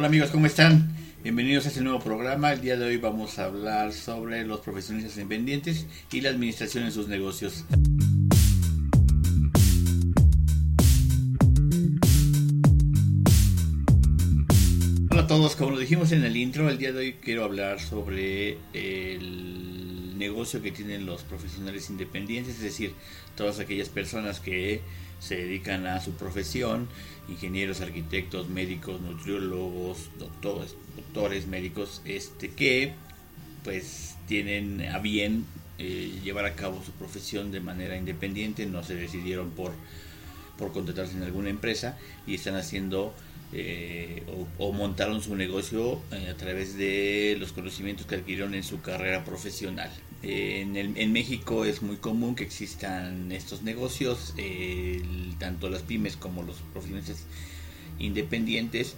Hola amigos, ¿cómo están? Bienvenidos a este nuevo programa. El día de hoy vamos a hablar sobre los profesionistas independientes y la administración en sus negocios. Hola a todos, como lo dijimos en el intro, el día de hoy quiero hablar sobre el negocio que tienen los profesionales independientes, es decir, todas aquellas personas que se dedican a su profesión, ingenieros, arquitectos, médicos, nutriólogos, doctores, doctores médicos, este que pues tienen a bien eh, llevar a cabo su profesión de manera independiente, no se decidieron por, por contratarse en alguna empresa y están haciendo eh, o, montaron su negocio eh, a través de los conocimientos que adquirieron en su carrera profesional. En, en, México es muy común que existan estos negocios, tanto las pymes como los profesionales independientes,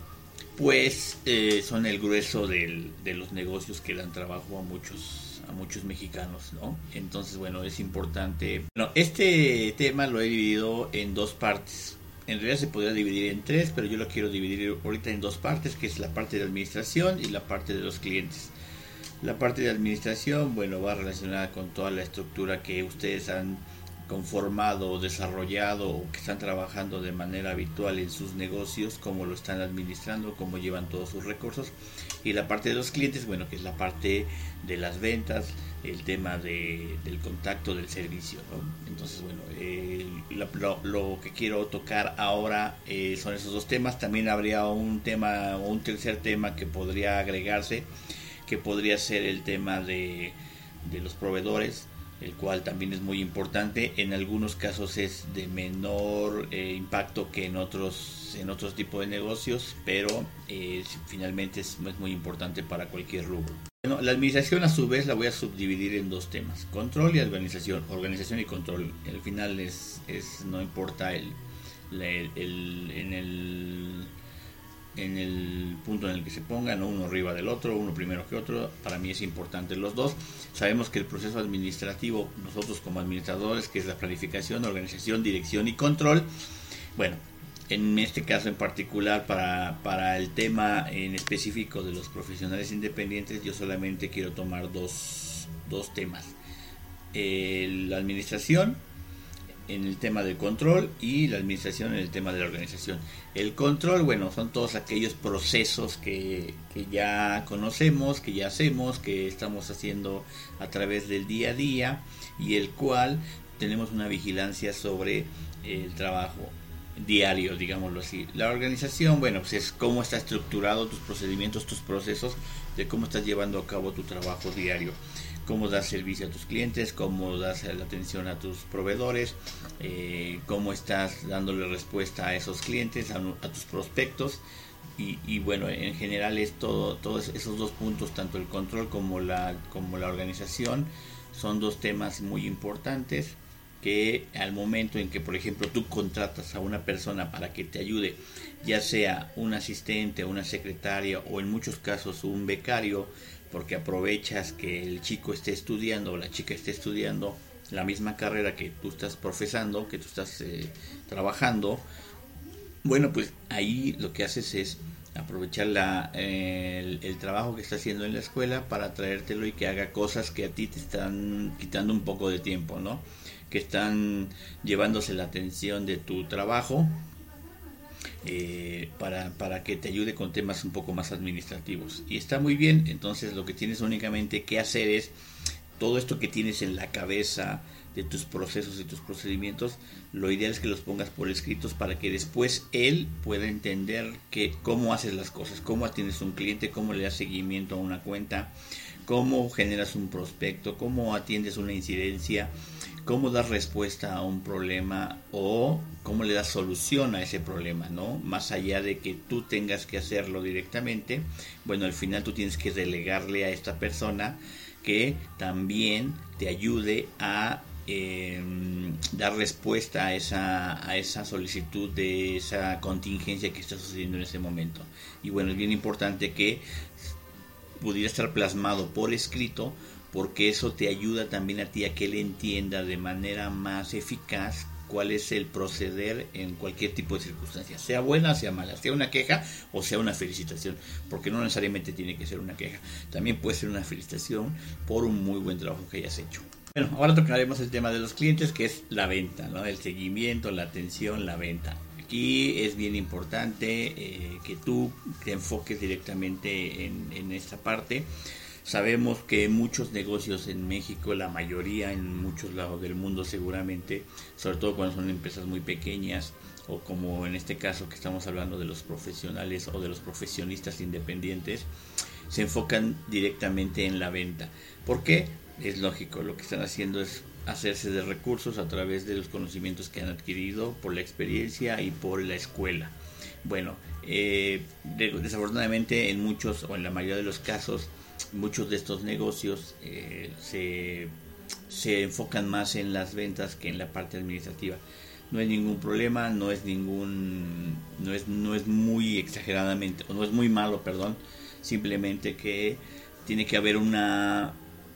pues eh, son el grueso de los negocios que dan trabajo a muchos a muchos mexicanos, ¿no? Entonces, bueno, es importante. Este tema lo he dividido en dos partes en realidad se podría dividir en tres, pero yo lo quiero dividir ahorita en dos partes, que es la parte de administración y la parte de los clientes. La parte de administración, bueno, va relacionada con toda la estructura que ustedes han conformado, desarrollado o que están trabajando de manera habitual en sus negocios, cómo lo están administrando, cómo llevan todos sus recursos. Y la parte de los clientes, bueno, que es la parte de las ventas, el tema de, del contacto, del servicio. Entonces, bueno, eh, lo, que quiero tocar ahora eh, son esos dos temas. También habría un tema o un tercer tema que podría agregarse, que podría ser el tema de, de los proveedores el cual también es muy importante. En algunos casos es de menor eh, impacto que en otros en otros tipos de negocios, pero eh, finalmente es, muy importante para cualquier rubro. Bueno, la administración a su vez la voy a subdividir en dos temas, control y organización, organización y control. Al final es, es no importa el, el en el en el punto en el que se pongan, uno arriba del otro, uno primero que otro, para mí es importante los dos. Sabemos que el proceso administrativo, nosotros como administradores, que es la planificación, organización, dirección y control, bueno, en este caso en particular, para, para el tema en específico de los profesionales independientes, yo solamente quiero tomar dos, dos temas. la administración en el tema del control y la administración en el tema de la organización. El control, bueno, son todos aquellos procesos que, que, ya conocemos, que ya hacemos, que estamos haciendo a través del día a día y el cual tenemos una vigilancia sobre el trabajo diario, digámoslo así. La organización, bueno, pues es cómo está estructurado tus procedimientos, tus procesos, de cómo estás llevando a cabo tu trabajo diario cómo das servicio a tus clientes, cómo das la atención a tus proveedores, eh, cómo estás dándole respuesta a esos clientes, a, tus prospectos. Y, bueno, en general es todo, todos esos dos puntos, tanto el control como la, como la organización, son dos temas muy importantes que al momento en que, por ejemplo, tú contratas a una persona para que te ayude, ya sea un asistente, una secretaria o en muchos casos un becario, porque aprovechas que el chico esté estudiando o la chica esté estudiando la misma carrera que tú estás profesando, que tú estás eh, trabajando, bueno, pues ahí lo que haces es aprovechar la, el, trabajo que está haciendo en la escuela para traértelo y que haga cosas que a ti te están quitando un poco de tiempo, ¿no? Que están llevándose la atención de tu trabajo eh, para, para que te ayude con temas un poco más administrativos. Y está muy bien, entonces lo que tienes únicamente que hacer es todo esto que tienes en la cabeza de tus procesos y tus procedimientos, lo ideal es que los pongas por escritos para que después él pueda entender que cómo haces las cosas, cómo atiendes a un cliente, cómo le das seguimiento a una cuenta, cómo generas un prospecto, cómo atiendes una incidencia, cómo das respuesta a un problema o cómo le das solución a ese problema, ¿no? Más allá de que tú tengas que hacerlo directamente, bueno, al final tú tienes que delegarle a esta persona que también te ayude a em, dar respuesta a esa, a esa solicitud de esa contingencia que está sucediendo en ese momento. Y bueno, es bien importante que pudiera estar plasmado por escrito porque eso te ayuda también a ti a que él entienda de manera más eficaz cuál es el proceder en cualquier tipo de circunstancia, sea buena, sea mala, sea una queja o sea una felicitación, porque no necesariamente tiene que ser una queja, también puede ser una felicitación por un muy buen trabajo que hayas hecho. Bueno, ahora tocaremos el tema de los clientes, que es la venta, ¿no? el seguimiento, la atención, la venta. Aquí es bien importante eh, que tú te enfoques directamente en, en esta parte Sabemos que muchos negocios en México, la mayoría en muchos lados del mundo seguramente, sobre todo cuando son empresas muy pequeñas o como en este caso que estamos hablando de los profesionales o de los profesionistas independientes, se enfocan directamente en la venta. ¿Por qué? Es lógico, lo que están haciendo es hacerse de recursos a través de los conocimientos que han adquirido por la experiencia y por la escuela. Bueno, eh, desafortunadamente en muchos o en la mayoría de los casos muchos de estos negocios eh, se, se enfocan más en las ventas que en la parte administrativa. No hay ningún problema, no es ningún, no es, no es muy exageradamente, o no es muy malo, perdón, simplemente que tiene que haber una,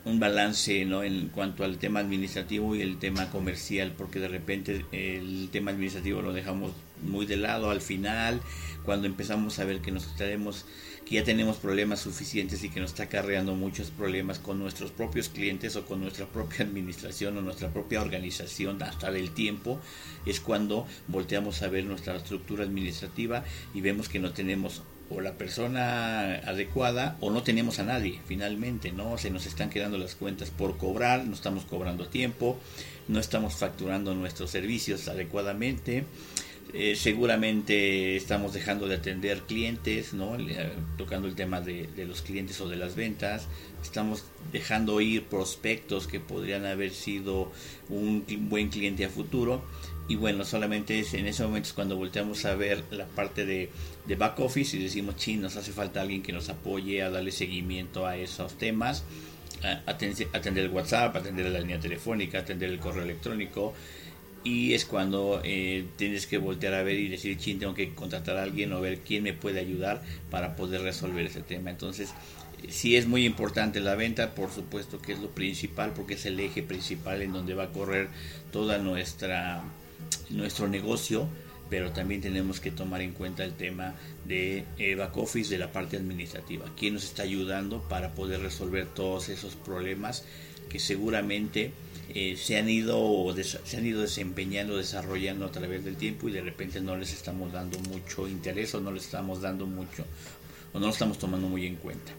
un balance ¿no? en cuanto al tema administrativo y el tema comercial, porque de repente el tema administrativo lo dejamos muy de lado al final, cuando empezamos a ver que nos tenemos que ya tenemos problemas suficientes y que nos está acarreando muchos problemas con nuestros propios clientes o con nuestra propia administración o nuestra propia organización hasta del tiempo, es cuando volteamos a ver nuestra estructura administrativa y vemos que no tenemos o la persona adecuada o no tenemos a nadie finalmente, ¿no? Se nos están quedando las cuentas por cobrar, no estamos cobrando tiempo, no estamos facturando nuestros servicios adecuadamente eh, seguramente estamos dejando de atender clientes, ¿no? Eh, tocando el tema de, los clientes o de las ventas. Estamos dejando ir prospectos que podrían haber sido un buen cliente a futuro. Y bueno, solamente es en ese momento es cuando volteamos a ver la parte de, back office y decimos, ching, nos hace falta alguien que nos apoye a darle seguimiento a esos temas. atender el WhatsApp, atender la línea telefónica, atender el correo electrónico, y es cuando eh, tienes que voltear a ver y decir, chin, tengo que contratar a alguien o ver quién me puede ayudar para poder resolver ese tema. Entonces, si es muy importante la venta, por supuesto que es lo principal, porque es el eje principal en donde va a correr toda nuestra nuestro negocio, pero también tenemos que tomar en cuenta el tema de eh, back office, de la parte administrativa, quién nos está ayudando para poder resolver todos esos problemas que seguramente eh, se han ido se han ido desempeñando desarrollando a través del tiempo y de repente no les estamos dando mucho interés o no les estamos dando mucho o no lo estamos tomando muy en cuenta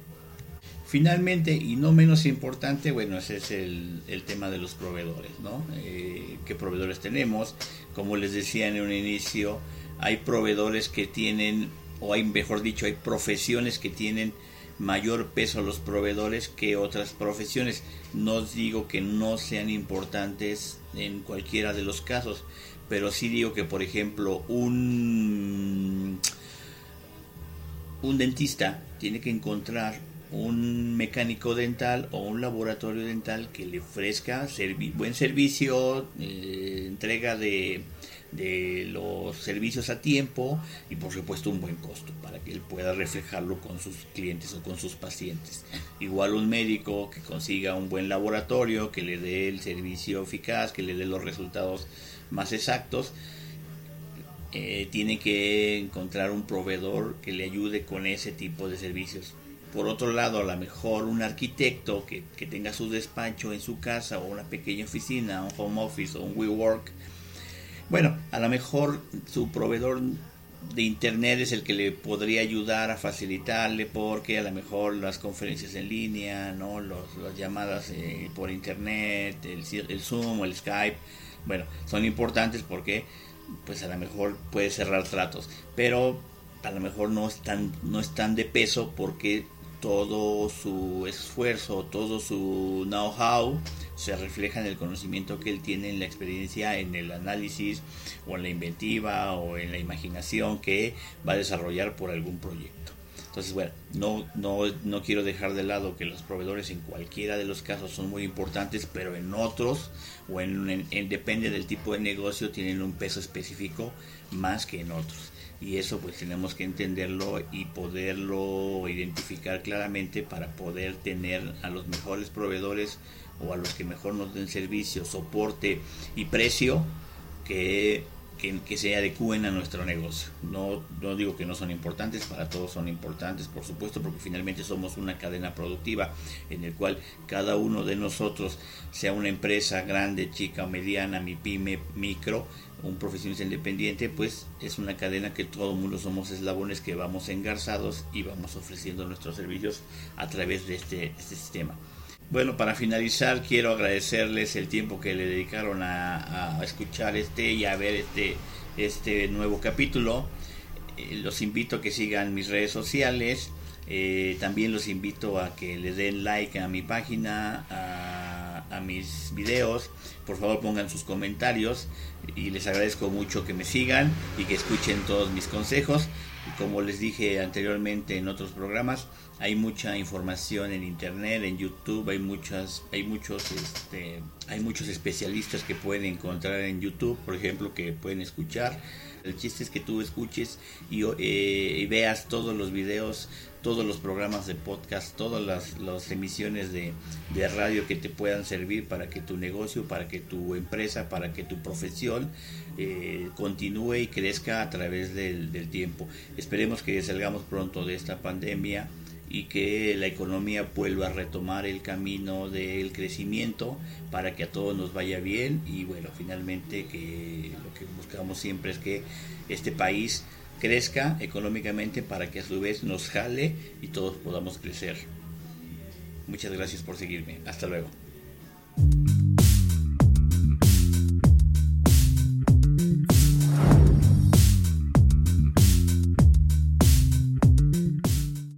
finalmente y no menos importante bueno ese es el, tema de los proveedores no eh, qué proveedores tenemos como les decía en un inicio hay proveedores que tienen o hay mejor dicho hay profesiones que tienen mayor peso a los proveedores que otras profesiones. No digo que no sean importantes en cualquiera de los casos, pero sí digo que, por ejemplo, un, un dentista tiene que encontrar un mecánico dental o un laboratorio dental que le ofrezca buen servicio, eh, entrega de de los servicios a tiempo y por supuesto un buen costo para que él pueda reflejarlo con sus clientes o con sus pacientes. Igual un médico que consiga un buen laboratorio, que le dé el servicio eficaz, que le dé los resultados más exactos, eh, tiene que encontrar un proveedor que le ayude con ese tipo de servicios. Por otro lado, a lo mejor un arquitecto que, que tenga su despacho en su casa o una pequeña oficina, un home office o un WeWork, bueno, a lo mejor su proveedor de internet es el que le podría ayudar a facilitarle porque a lo mejor las conferencias en línea, no, Los, las llamadas eh, por internet, el, el Zoom o el Skype, bueno, son importantes porque pues a lo mejor puede cerrar tratos, pero a lo mejor no están no están de peso porque todo su esfuerzo, todo su know-how se refleja en el conocimiento que él tiene, en la experiencia, en el análisis o en la inventiva o en la imaginación que va a desarrollar por algún proyecto. Entonces, bueno, no, no, no quiero dejar de lado que los proveedores en cualquiera de los casos son muy importantes, pero en otros, o en, en depende del tipo de negocio, tienen un peso específico más que en otros y eso pues tenemos que entenderlo y poderlo identificar claramente para poder tener a los mejores proveedores o a los que mejor nos den servicio, soporte y precio que que, se adecúen a nuestro negocio. No, no digo que no son importantes, para todos son importantes, por supuesto, porque finalmente somos una cadena productiva en el cual cada uno de nosotros, sea una empresa grande, chica o mediana, mi pyme, micro, un profesionista independiente, pues es una cadena que todo el mundo somos eslabones que vamos engarzados y vamos ofreciendo nuestros servicios a través de este, este sistema. Bueno, para finalizar quiero agradecerles el tiempo que le dedicaron a, escuchar este y a ver este, este nuevo capítulo. Eh, los invito a que sigan mis redes sociales. Eh, también los invito a que le den like a mi página, a mis videos. Por favor pongan sus comentarios y les agradezco mucho que me sigan y que escuchen todos mis consejos. Como les dije anteriormente en otros programas, hay mucha información en internet, en YouTube, hay muchas, hay muchos, este, hay muchos especialistas que pueden encontrar en YouTube, por ejemplo, que pueden escuchar. El chiste es que tú escuches y, eh, veas todos los videos, todos los programas de podcast, todas las, emisiones de, radio que te puedan servir para que tu negocio, para que tu empresa, para que tu profesión eh, continúe y crezca a través del, del tiempo. Esperemos que salgamos pronto de esta pandemia y que la economía vuelva a retomar el camino del crecimiento para que a todos nos vaya bien y bueno, finalmente que lo que buscamos siempre es que este país crezca económicamente para que a su vez nos jale y todos podamos crecer. Muchas gracias por seguirme. Hasta luego.